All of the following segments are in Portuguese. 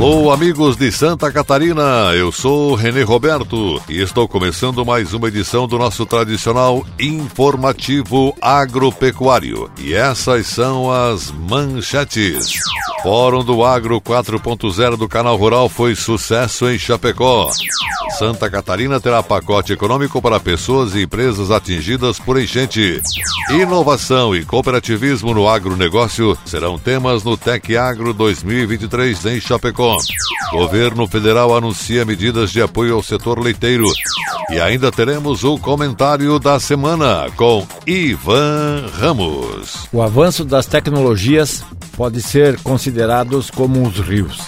Alô, amigos de Santa Catarina, eu sou Renê Roberto e estou começando mais uma edição do nosso tradicional informativo agropecuário. E essas são as manchetes. Fórum do Agro 4.0 do Canal Rural foi sucesso em Chapecó. Santa Catarina terá pacote econômico para pessoas e empresas atingidas por enchente. Inovação e cooperativismo no agronegócio serão temas no Tec Agro 2023 em Chapecó. Governo federal anuncia medidas de apoio ao setor leiteiro. E ainda teremos o comentário da semana com Ivan Ramos. O avanço das tecnologias pode ser considerados como os rios.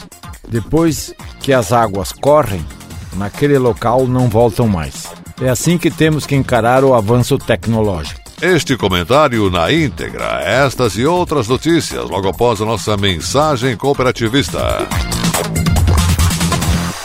Depois que as águas correm, naquele local não voltam mais. É assim que temos que encarar o avanço tecnológico. Este comentário na íntegra, estas e outras notícias, logo após a nossa mensagem cooperativista.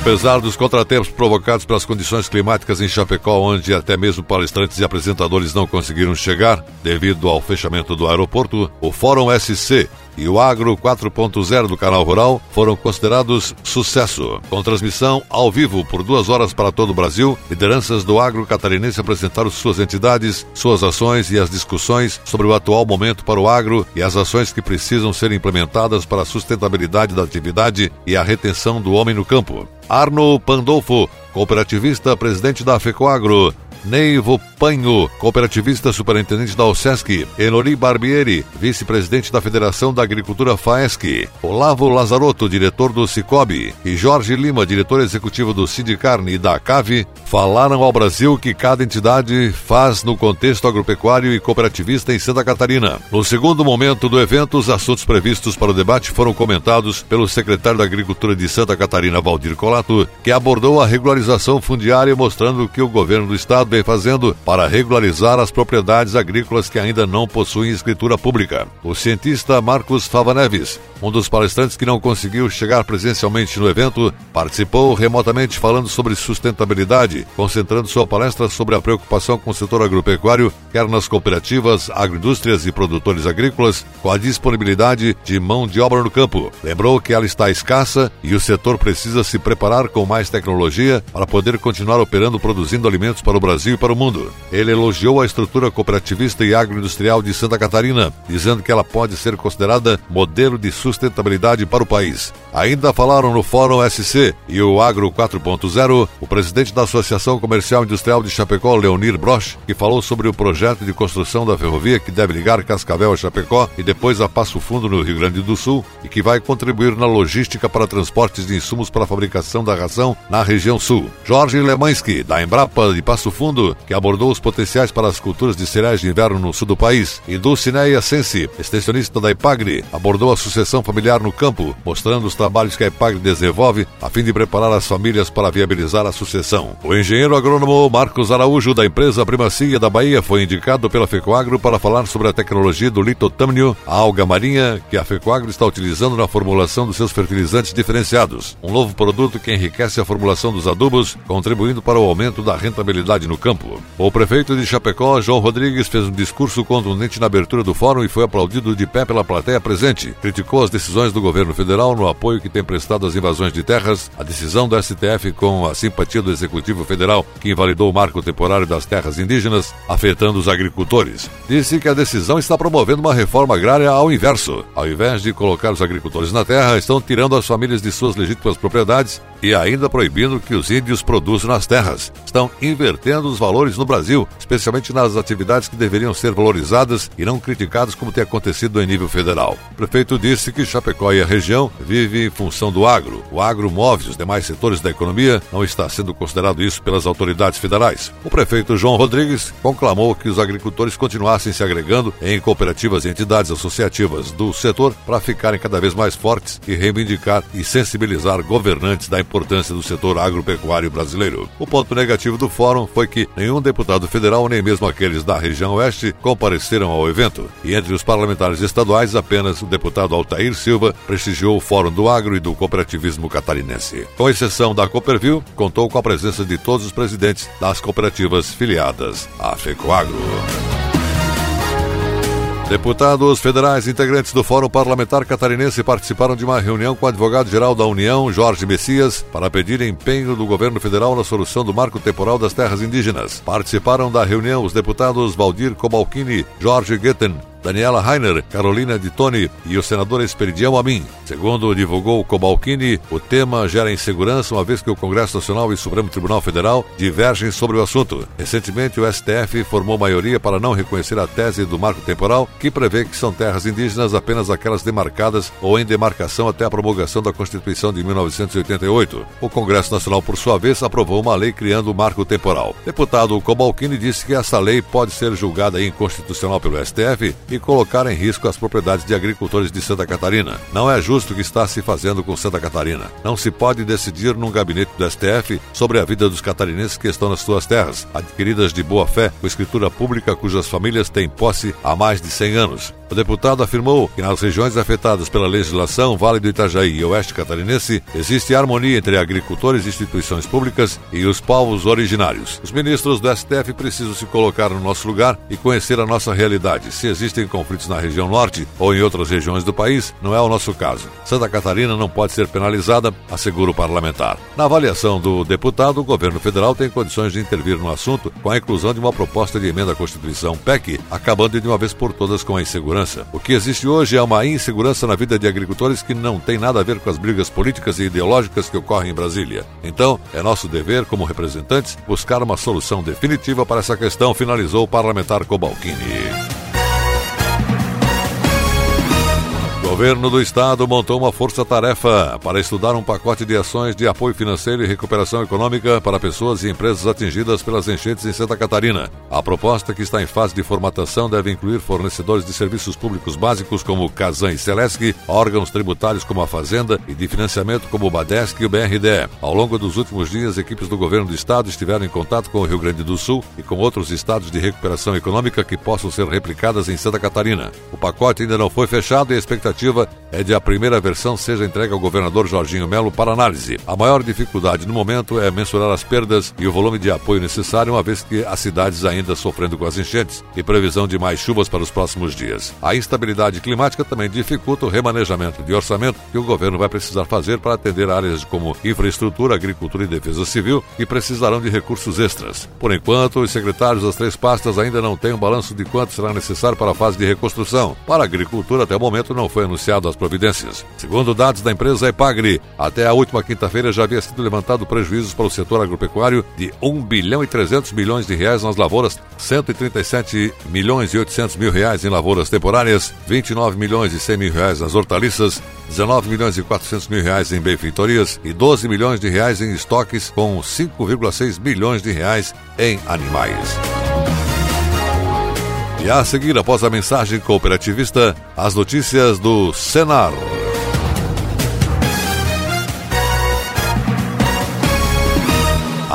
Apesar dos contratempos provocados pelas condições climáticas em Chapecó, onde até mesmo palestrantes e apresentadores não conseguiram chegar devido ao fechamento do aeroporto, o Fórum SC e o Agro 4.0 do Canal Rural foram considerados sucesso. Com transmissão ao vivo por duas horas para todo o Brasil, lideranças do agro catarinense apresentaram suas entidades, suas ações e as discussões sobre o atual momento para o agro e as ações que precisam ser implementadas para a sustentabilidade da atividade e a retenção do homem no campo. Arno Pandolfo, cooperativista presidente da FECOAGRO, Neivo Panho, cooperativista superintendente da OSESC, Enori Barbieri, vice-presidente da Federação da Agricultura FAESC, Olavo Lazarotto, diretor do Cicobi, e Jorge Lima, diretor executivo do Sindicarne e da CAVE, falaram ao Brasil que cada entidade faz no contexto agropecuário e cooperativista em Santa Catarina. No segundo momento do evento, os assuntos previstos para o debate foram comentados pelo secretário da Agricultura de Santa Catarina, Valdir Colato, que abordou a regularização fundiária mostrando que o governo do estado vem fazendo para regularizar as propriedades agrícolas que ainda não possuem escritura pública. O cientista Marcos Fava Neves, um dos palestrantes que não conseguiu chegar presencialmente no evento, participou remotamente falando sobre sustentabilidade, concentrando sua palestra sobre a preocupação com o setor agropecuário, quer nas cooperativas, agroindústrias e produtores agrícolas, com a disponibilidade de mão de obra no campo. Lembrou que ela está escassa e o setor precisa se preparar com mais tecnologia para poder continuar operando produzindo alimentos para o Brasil Brasil e para o mundo. Ele elogiou a estrutura cooperativista e agroindustrial de Santa Catarina, dizendo que ela pode ser considerada modelo de sustentabilidade para o país. Ainda falaram no Fórum SC e o Agro 4.0 o presidente da Associação Comercial Industrial de Chapecó, Leonir Broch, que falou sobre o projeto de construção da ferrovia que deve ligar Cascavel a Chapecó e depois a Passo Fundo no Rio Grande do Sul e que vai contribuir na logística para transportes de insumos para a fabricação da ração na região sul. Jorge Lemansky, da Embrapa de Passo Fundo, que abordou os potenciais para as culturas de cereais de inverno no sul do país, e Dulcineia Sensi, extensionista da Ipagre, abordou a sucessão familiar no campo, mostrando os trabalhos que a Ipagre desenvolve a fim de preparar as famílias para viabilizar a sucessão. O engenheiro agrônomo Marcos Araújo, da empresa Primacia da Bahia, foi indicado pela FECOAGRO para falar sobre a tecnologia do litotâmnio, a alga marinha, que a FECOAGRO está utilizando na formulação dos seus fertilizantes diferenciados. Um novo produto que enriquece a formulação dos adubos, contribuindo para o aumento da rentabilidade no campo. O prefeito de Chapecó, João Rodrigues, fez um discurso contundente na abertura do fórum e foi aplaudido de pé pela plateia presente. Criticou as decisões do governo federal no apoio que tem prestado às invasões de terras, a decisão do STF com a simpatia do Executivo Federal, que invalidou o marco temporário das terras indígenas, afetando os agricultores. Disse que a decisão está promovendo uma reforma agrária ao inverso. Ao invés de colocar os agricultores na terra, estão tirando as famílias de suas legítimas propriedades e ainda proibindo que os índios produzam nas terras. Estão invertendo os valores no Brasil, especialmente nas atividades que deveriam ser valorizadas e não criticadas como tem acontecido em nível federal. O prefeito disse que Chapecó e a região vivem em função do agro. O agro move os demais setores da economia, não está sendo considerado isso pelas autoridades federais. O prefeito João Rodrigues conclamou que os agricultores continuassem se agregando em cooperativas e entidades associativas do setor para ficarem cada vez mais fortes e reivindicar e sensibilizar governantes da importância do setor agropecuário brasileiro. O ponto negativo do fórum foi que nenhum deputado federal, nem mesmo aqueles da região oeste, compareceram ao evento. E entre os parlamentares estaduais, apenas o deputado Altair Silva prestigiou o Fórum do Agro e do Cooperativismo Catarinense. Com exceção da Cooperville, contou com a presença de todos os presidentes das cooperativas filiadas à FECOAGRO. Deputados federais integrantes do Fórum Parlamentar Catarinense participaram de uma reunião com o advogado-geral da União, Jorge Messias, para pedir empenho do governo federal na solução do marco temporal das terras indígenas. Participaram da reunião os deputados Valdir Cobalcini, Jorge Guetten, Daniela Rainer, Carolina de Toni e o senador Esperidião Amin. Segundo divulgou Cobalcini, o tema gera insegurança uma vez que o Congresso Nacional e o Supremo Tribunal Federal divergem sobre o assunto. Recentemente, o STF formou maioria para não reconhecer a tese do marco temporal, que prevê que são terras indígenas apenas aquelas demarcadas ou em demarcação até a promulgação da Constituição de 1988. O Congresso Nacional, por sua vez, aprovou uma lei criando o marco temporal. Deputado Cobalcini disse que essa lei pode ser julgada inconstitucional pelo STF e colocar em risco as propriedades de agricultores de Santa Catarina. Não é justo o que está se fazendo com Santa Catarina. Não se pode decidir num gabinete do STF sobre a vida dos catarinenses que estão nas suas terras, adquiridas de boa fé, com escritura pública cujas famílias têm posse há mais de 100 anos. O deputado afirmou que nas regiões afetadas pela legislação Vale do Itajaí e Oeste Catarinense existe harmonia entre agricultores, instituições públicas e os povos originários. Os ministros do STF precisam se colocar no nosso lugar e conhecer a nossa realidade. Se existem conflitos na região norte ou em outras regiões do país, não é o nosso caso. Santa Catarina não pode ser penalizada, assegura o parlamentar. Na avaliação do deputado, o governo federal tem condições de intervir no assunto com a inclusão de uma proposta de emenda à Constituição PEC, acabando de uma vez por todas com a insegurança o que existe hoje é uma insegurança na vida de agricultores que não tem nada a ver com as brigas políticas e ideológicas que ocorrem em Brasília. Então, é nosso dever, como representantes, buscar uma solução definitiva para essa questão, finalizou o parlamentar Cobalcini. Governo do estado montou uma força-tarefa para estudar um pacote de ações de apoio financeiro e recuperação econômica para pessoas e empresas atingidas pelas enchentes em Santa Catarina. A proposta, que está em fase de formatação, deve incluir fornecedores de serviços públicos básicos como Casan e Celesc, órgãos tributários como a Fazenda e de financiamento como o Badesc e o BRDE. Ao longo dos últimos dias, equipes do governo do estado estiveram em contato com o Rio Grande do Sul e com outros estados de recuperação econômica que possam ser replicadas em Santa Catarina. O pacote ainda não foi fechado e a expectativa é de a primeira versão seja entregue ao governador Jorginho Melo para análise. A maior dificuldade no momento é mensurar as perdas e o volume de apoio necessário, uma vez que as cidades ainda sofrendo com as enchentes e previsão de mais chuvas para os próximos dias. A instabilidade climática também dificulta o remanejamento de orçamento que o governo vai precisar fazer para atender áreas como infraestrutura, agricultura e defesa civil, que precisarão de recursos extras. Por enquanto, os secretários das três pastas ainda não têm um balanço de quanto será necessário para a fase de reconstrução. Para a agricultura, até o momento, não foi anunciado as providências. Segundo dados da empresa Epagri, até a última quinta-feira já havia sido levantado prejuízos para o setor agropecuário de 1 bilhão e 300 milhões de reais nas lavouras, 137 milhões e 800 mil reais em lavouras temporárias, 29 milhões e 100 mil reais nas hortaliças, 19 milhões e 400 mil reais em benfeitorias e 12 milhões de reais em estoques, com 5,6 bilhões de reais em animais. E a seguir, após a mensagem cooperativista, as notícias do Senar.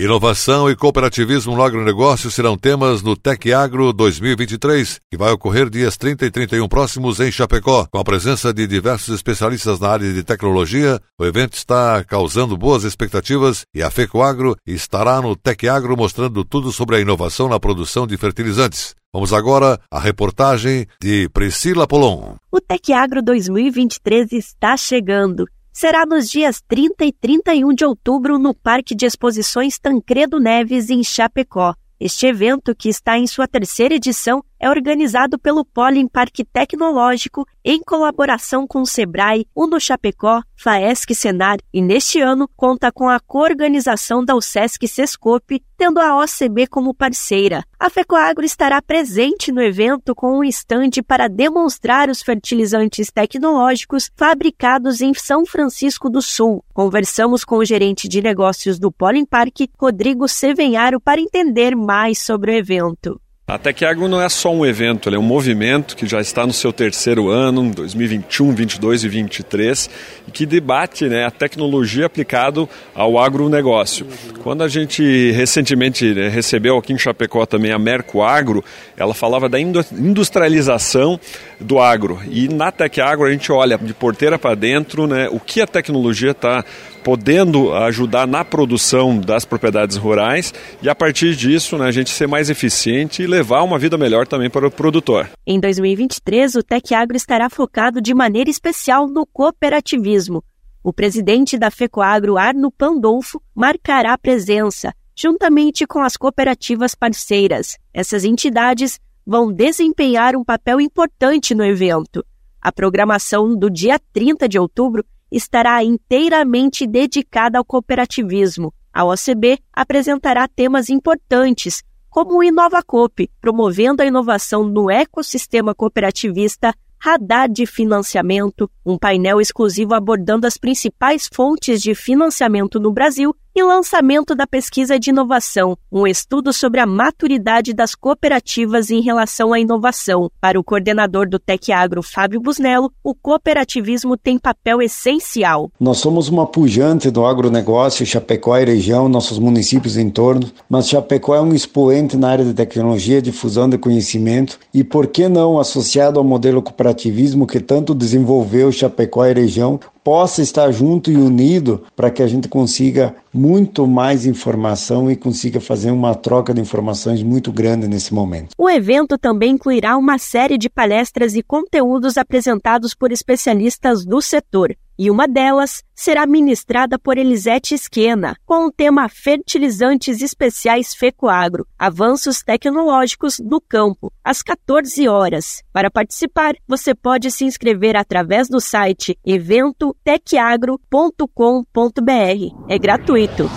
Inovação e cooperativismo no agronegócio serão temas no Tec Agro 2023, que vai ocorrer dias 30 e 31 próximos em Chapecó. Com a presença de diversos especialistas na área de tecnologia, o evento está causando boas expectativas e a FECOAGro estará no Tec Agro mostrando tudo sobre a inovação na produção de fertilizantes. Vamos agora à reportagem de Priscila Polon. O Tec Agro 2023 está chegando será nos dias 30 e 31 de outubro no Parque de Exposições Tancredo Neves, em Chapecó. Este evento, que está em sua terceira edição, é organizado pelo Polen Parque Tecnológico em colaboração com o Sebrae, Uno Chapecó, Faesc Senar e neste ano conta com a coorganização da USESC Sescope, tendo a OCB como parceira. A FECOAGRO estará presente no evento com um estande para demonstrar os fertilizantes tecnológicos fabricados em São Francisco do Sul. Conversamos com o gerente de negócios do Polen Parque, Rodrigo Sevenharo, para entender mais sobre o evento. A Tecagro não é só um evento, ele é um movimento que já está no seu terceiro ano, 2021, 22 e 23, e que debate né, a tecnologia aplicada ao agronegócio. Quando a gente recentemente né, recebeu aqui em Chapecó também a Merco Agro, ela falava da industrialização do agro. E na Tecagro a gente olha de porteira para dentro né, o que a tecnologia está podendo ajudar na produção das propriedades rurais e a partir disso né, a gente ser mais eficiente e levar uma vida melhor também para o produtor. Em 2023, o Tec Agro estará focado de maneira especial no cooperativismo. O presidente da FECOAGRO, Arno Pandolfo, marcará presença, juntamente com as cooperativas parceiras. Essas entidades vão desempenhar um papel importante no evento. A programação do dia 30 de outubro estará inteiramente dedicada ao cooperativismo. A OCB apresentará temas importantes, como o InovaCoop, promovendo a inovação no ecossistema cooperativista radar de financiamento, um painel exclusivo abordando as principais fontes de financiamento no Brasil e lançamento da pesquisa de inovação, um estudo sobre a maturidade das cooperativas em relação à inovação. Para o coordenador do Tec Agro, Fábio Busnello, o cooperativismo tem papel essencial. Nós somos uma pujante do agronegócio, Chapecó e região, nossos municípios em torno, mas Chapecó é um expoente na área de tecnologia, difusão de conhecimento e, por que não, associado ao modelo cooperativismo que tanto desenvolveu Chapecó e região, possa estar junto e unido para que a gente consiga muito mais informação e consiga fazer uma troca de informações muito grande nesse momento. O evento também incluirá uma série de palestras e conteúdos apresentados por especialistas do setor e uma delas será ministrada por Elisete Esquena, com o tema Fertilizantes Especiais Fecoagro, Avanços Tecnológicos do Campo, às 14 horas. Para participar, você pode se inscrever através do site eventotecagro.com.br. É gratuito.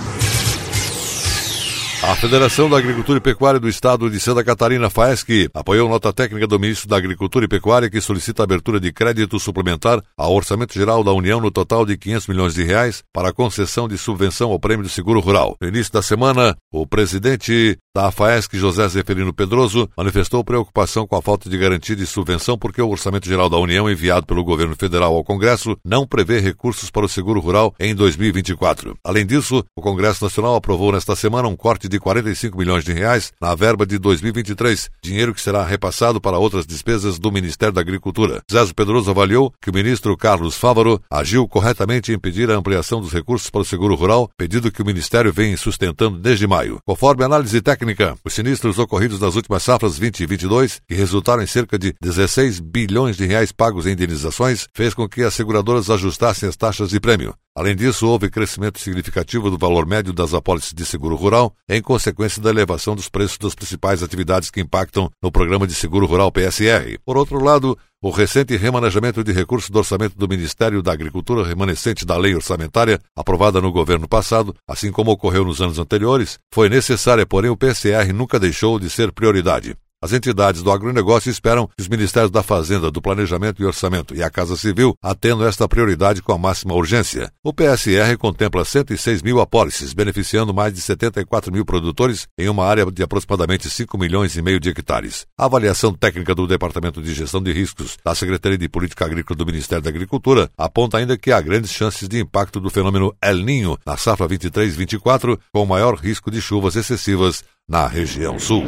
A Federação da Agricultura e Pecuária do Estado de Santa Catarina, FAESC, apoiou nota técnica do ministro da Agricultura e Pecuária que solicita abertura de crédito suplementar ao Orçamento Geral da União no total de 500 milhões de reais para a concessão de subvenção ao Prêmio do Seguro Rural. No início da semana, o presidente da FAESC, José Zeferino Pedroso, manifestou preocupação com a falta de garantia de subvenção porque o Orçamento Geral da União enviado pelo governo federal ao Congresso não prevê recursos para o seguro rural em 2024. Além disso, o Congresso Nacional aprovou nesta semana um corte de 45 milhões de reais na verba de 2023, dinheiro que será repassado para outras despesas do Ministério da Agricultura. Zé Pedroso avaliou que o ministro Carlos Fávaro agiu corretamente em pedir a ampliação dos recursos para o seguro rural, pedido que o Ministério vem sustentando desde maio. Conforme análise técnica, os sinistros ocorridos nas últimas safras 20 e 22, que resultaram em cerca de 16 bilhões de reais pagos em indenizações, fez com que as seguradoras ajustassem as taxas de prêmio. Além disso, houve crescimento significativo do valor médio das apólices de seguro rural, em consequência da elevação dos preços das principais atividades que impactam no Programa de Seguro Rural PSR. Por outro lado, o recente remanejamento de recursos do orçamento do Ministério da Agricultura remanescente da lei orçamentária, aprovada no governo passado, assim como ocorreu nos anos anteriores, foi necessária, porém o PSR nunca deixou de ser prioridade. As entidades do agronegócio esperam que os Ministérios da Fazenda, do Planejamento e Orçamento e a Casa Civil atendam esta prioridade com a máxima urgência. O PSR contempla 106 mil apólices, beneficiando mais de 74 mil produtores em uma área de aproximadamente 5 milhões e meio de hectares. A avaliação técnica do Departamento de Gestão de Riscos da Secretaria de Política Agrícola do Ministério da Agricultura aponta ainda que há grandes chances de impacto do fenômeno El Ninho na safra 23-24, com maior risco de chuvas excessivas na região sul.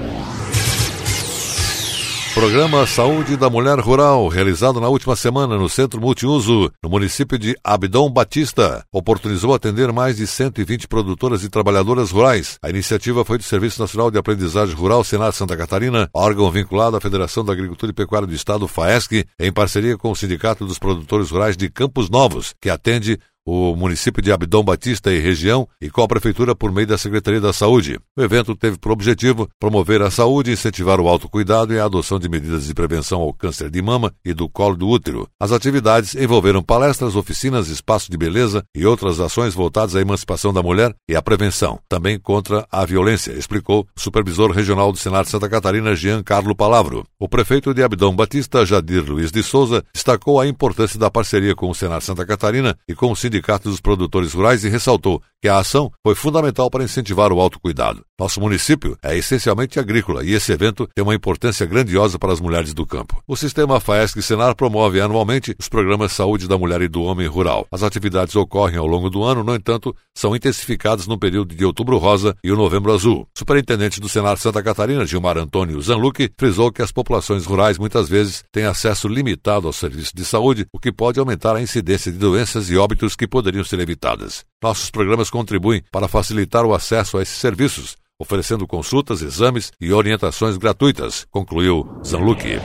Programa Saúde da Mulher Rural, realizado na última semana no Centro Multiuso, no município de Abdão Batista, oportunizou atender mais de 120 produtoras e trabalhadoras rurais. A iniciativa foi do Serviço Nacional de Aprendizagem Rural Senado Santa Catarina, órgão vinculado à Federação da Agricultura e Pecuária do Estado, FAESC, em parceria com o Sindicato dos Produtores Rurais de Campos Novos, que atende o município de Abdão Batista e região e com a prefeitura por meio da Secretaria da Saúde. O evento teve por objetivo promover a saúde, incentivar o autocuidado e a adoção de medidas de prevenção ao câncer de mama e do colo do útero. As atividades envolveram palestras, oficinas, espaço de beleza e outras ações voltadas à emancipação da mulher e à prevenção, também contra a violência, explicou o supervisor regional do Senado de Santa Catarina, Jean Carlo Palavro. O prefeito de Abdão Batista, Jadir Luiz de Souza, destacou a importância da parceria com o Senado de Santa Catarina e com o Sindicato Sindicato dos Produtores Rurais e ressaltou que a ação foi fundamental para incentivar o autocuidado. Nosso município é essencialmente agrícola e esse evento tem uma importância grandiosa para as mulheres do campo. O sistema FAESC Senar promove anualmente os programas Saúde da Mulher e do Homem Rural. As atividades ocorrem ao longo do ano, no entanto, são intensificadas no período de Outubro Rosa e o Novembro Azul. Superintendente do Senar Santa Catarina, Gilmar Antônio Zanluque, frisou que as populações rurais muitas vezes têm acesso limitado aos serviços de saúde, o que pode aumentar a incidência de doenças e óbitos que poderiam ser evitadas. Nossos programas contribuem para facilitar o acesso a esses serviços, oferecendo consultas, exames e orientações gratuitas, concluiu Zanluque.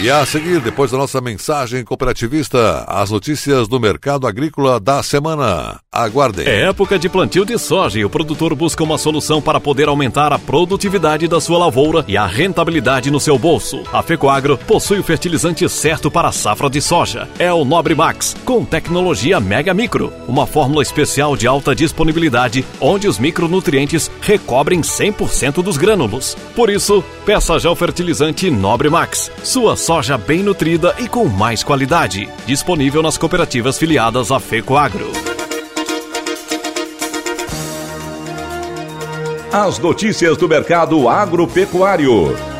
E a seguir, depois da nossa mensagem cooperativista, as notícias do mercado agrícola da semana. Aguardem. É época de plantio de soja e o produtor busca uma solução para poder aumentar a produtividade da sua lavoura e a rentabilidade no seu bolso. A Fecoagro possui o fertilizante certo para a safra de soja. É o Nobre Max, com tecnologia Mega Micro, uma fórmula especial de alta disponibilidade, onde os micronutrientes recobrem 100% dos grânulos. Por isso, peça já o fertilizante Nobre Max. Sua soja bem nutrida e com mais qualidade. Disponível nas cooperativas filiadas à FECOAGRO. As notícias do mercado agropecuário.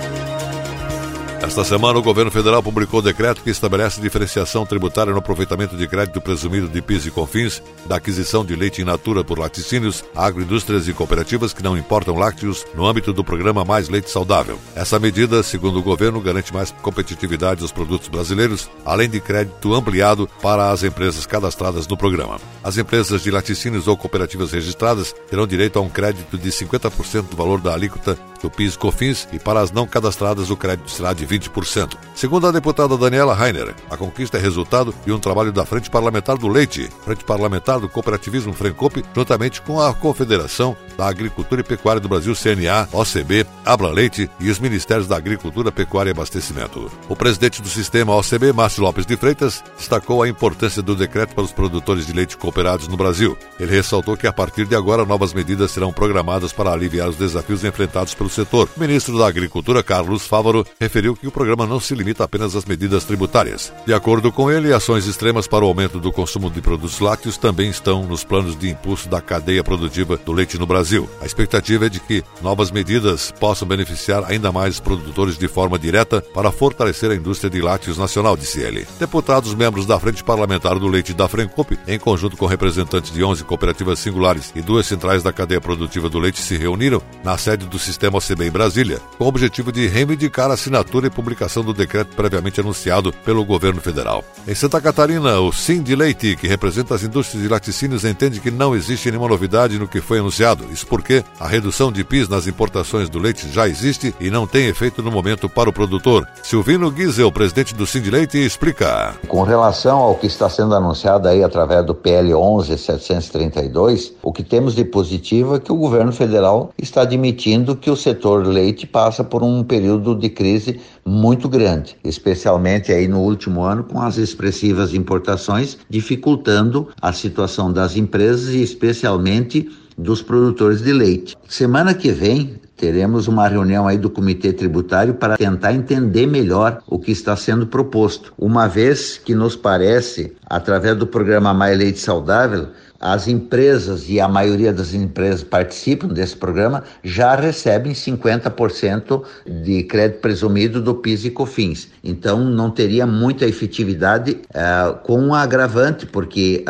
Esta semana, o governo federal publicou o decreto que estabelece diferenciação tributária no aproveitamento de crédito presumido de PIS e COFINS da aquisição de leite in natura por laticínios, agroindústrias e cooperativas que não importam lácteos no âmbito do programa Mais Leite Saudável. Essa medida, segundo o governo, garante mais competitividade dos produtos brasileiros, além de crédito ampliado para as empresas cadastradas no programa. As empresas de laticínios ou cooperativas registradas terão direito a um crédito de 50% do valor da alíquota do PIS/COFINS e para as não cadastradas o crédito será de 20%. Segundo a deputada Daniela Rainer, a conquista é resultado de um trabalho da Frente Parlamentar do Leite, Frente Parlamentar do Cooperativismo Frencope, juntamente com a Confederação da Agricultura e Pecuária do Brasil, CNA, OCB, Abra Leite e os Ministérios da Agricultura, Pecuária e Abastecimento. O presidente do sistema OCB, Márcio Lopes de Freitas, destacou a importância do decreto para os produtores de leite cooperados no Brasil. Ele ressaltou que a partir de agora novas medidas serão programadas para aliviar os desafios enfrentados setor. O ministro da Agricultura, Carlos Fávaro, referiu que o programa não se limita apenas às medidas tributárias. De acordo com ele, ações extremas para o aumento do consumo de produtos lácteos também estão nos planos de impulso da cadeia produtiva do leite no Brasil. A expectativa é de que novas medidas possam beneficiar ainda mais produtores de forma direta para fortalecer a indústria de lácteos nacional, disse ele. Deputados membros da Frente Parlamentar do Leite da Frencope, em conjunto com representantes de 11 cooperativas singulares e duas centrais da cadeia produtiva do leite, se reuniram na sede do sistema OCB em Brasília, com o objetivo de reivindicar a assinatura e publicação do decreto previamente anunciado pelo governo federal. Em Santa Catarina, o Sim de Leite, que representa as indústrias de laticínios, entende que não existe nenhuma novidade no que foi anunciado. Isso porque a redução de PIS nas importações do leite já existe e não tem efeito no momento para o produtor. Silvino Giesel, presidente do Sim de Leite, explica. Com relação ao que está sendo anunciado aí através do PL 11732, o que temos de positivo é que o governo federal está admitindo que o setor leite passa por um período de crise muito grande, especialmente aí no último ano com as expressivas importações, dificultando a situação das empresas e especialmente dos produtores de leite. Semana que vem teremos uma reunião aí do Comitê Tributário para tentar entender melhor o que está sendo proposto, uma vez que nos parece, através do programa Mais Leite Saudável, as empresas e a maioria das empresas participam desse programa já recebem 50% de crédito presumido do PIS e COFINS. Então não teria muita efetividade uh, com um agravante, porque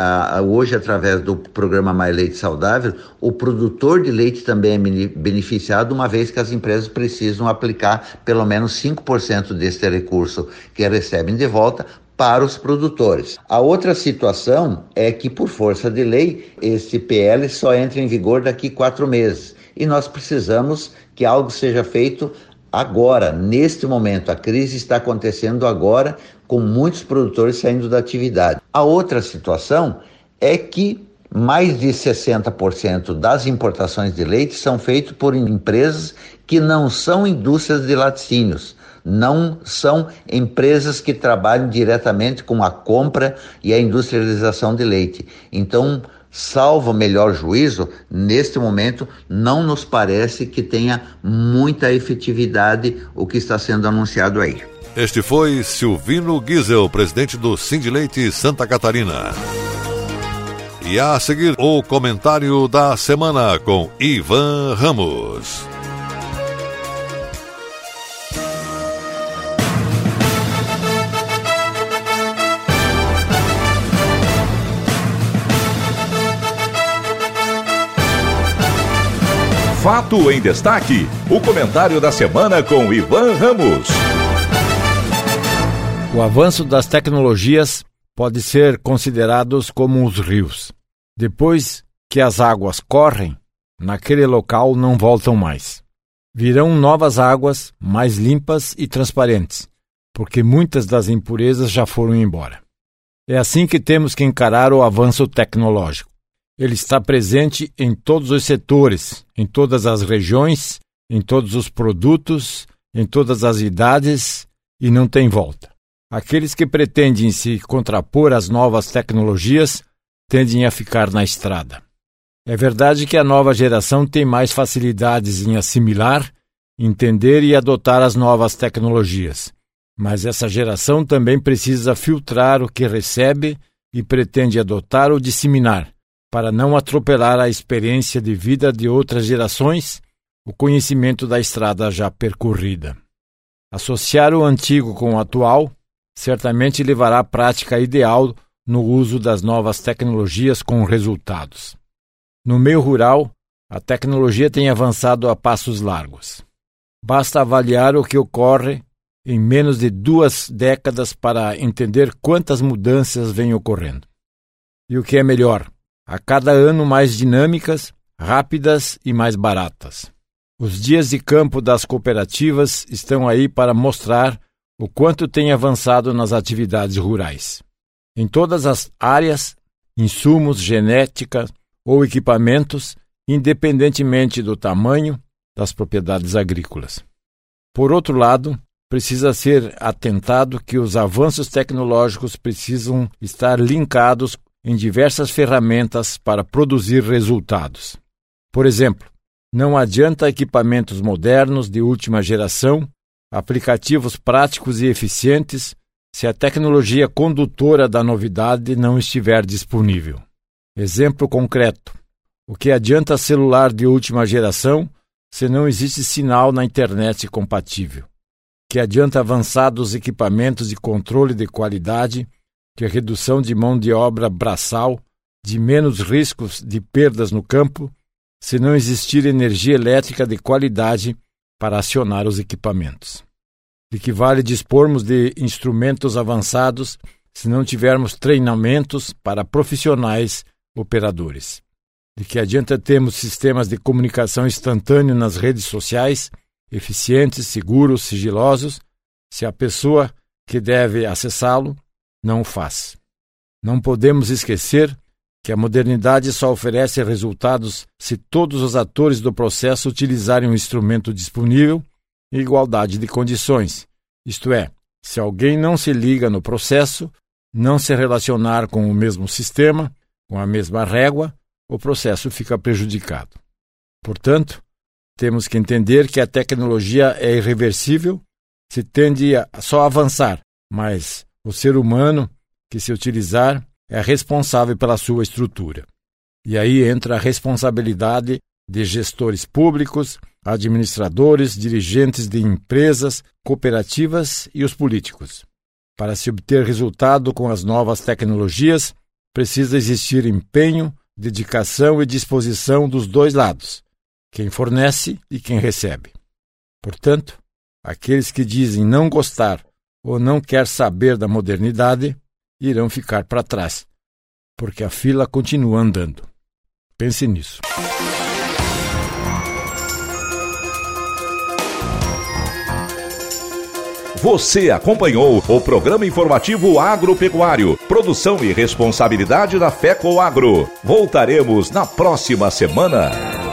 hoje através do programa Mais Leite Saudável, o produtor de leite também é beneficiado, uma vez que as empresas precisam aplicar pelo menos 5% desse recurso que recebem de volta para os produtores. A outra situação é que, por força de lei, esse PL só entra em vigor daqui quatro meses e nós precisamos que algo seja feito agora, neste momento. A crise está acontecendo agora, com muitos produtores saindo da atividade. A outra situação é que mais de 60% das importações de leite são feitas por empresas que não são indústrias de laticínios não são empresas que trabalham diretamente com a compra e a industrialização de leite. Então, salvo melhor juízo, neste momento não nos parece que tenha muita efetividade o que está sendo anunciado aí. Este foi Silvino Giesel, presidente do Sindileite Santa Catarina. E a seguir, o comentário da semana com Ivan Ramos. Fato em Destaque. O comentário da semana com Ivan Ramos. O avanço das tecnologias pode ser considerados como os rios. Depois que as águas correm, naquele local não voltam mais. Virão novas águas, mais limpas e transparentes, porque muitas das impurezas já foram embora. É assim que temos que encarar o avanço tecnológico. Ele está presente em todos os setores, em todas as regiões, em todos os produtos, em todas as idades e não tem volta. Aqueles que pretendem se contrapor às novas tecnologias tendem a ficar na estrada. É verdade que a nova geração tem mais facilidades em assimilar, entender e adotar as novas tecnologias, mas essa geração também precisa filtrar o que recebe e pretende adotar ou disseminar para não atropelar a experiência de vida de outras gerações, o conhecimento da estrada já percorrida. Associar o antigo com o atual certamente levará à prática ideal no uso das novas tecnologias com resultados. No meio rural, a tecnologia tem avançado a passos largos. Basta avaliar o que ocorre em menos de duas décadas para entender quantas mudanças vêm ocorrendo. E o que é melhor, a cada ano mais dinâmicas, rápidas e mais baratas. Os dias de campo das cooperativas estão aí para mostrar o quanto tem avançado nas atividades rurais. Em todas as áreas, insumos, genética ou equipamentos, independentemente do tamanho das propriedades agrícolas. Por outro lado, precisa ser atentado que os avanços tecnológicos precisam estar linkados em diversas ferramentas para produzir resultados. Por exemplo, não adianta equipamentos modernos de última geração, aplicativos práticos e eficientes, se a tecnologia condutora da novidade não estiver disponível. Exemplo concreto: o que adianta celular de última geração se não existe sinal na internet compatível? que adianta avançados equipamentos de controle de qualidade, de redução de mão de obra braçal, de menos riscos de perdas no campo, se não existir energia elétrica de qualidade para acionar os equipamentos. De que vale dispormos de instrumentos avançados se não tivermos treinamentos para profissionais operadores. De que adianta termos sistemas de comunicação instantâneo nas redes sociais eficientes, seguros, sigilosos, se a pessoa que deve acessá-lo não o faz. Não podemos esquecer que a modernidade só oferece resultados se todos os atores do processo utilizarem o um instrumento disponível em igualdade de condições, isto é, se alguém não se liga no processo, não se relacionar com o mesmo sistema, com a mesma régua, o processo fica prejudicado. Portanto, temos que entender que a tecnologia é irreversível, se tende a só avançar, mas o ser humano que se utilizar é responsável pela sua estrutura. E aí entra a responsabilidade de gestores públicos, administradores, dirigentes de empresas, cooperativas e os políticos. Para se obter resultado com as novas tecnologias, precisa existir empenho, dedicação e disposição dos dois lados, quem fornece e quem recebe. Portanto, aqueles que dizem não gostar ou não quer saber da modernidade irão ficar para trás, porque a fila continua andando. Pense nisso. Você acompanhou o programa informativo agropecuário, produção e responsabilidade da FECO Agro. Voltaremos na próxima semana.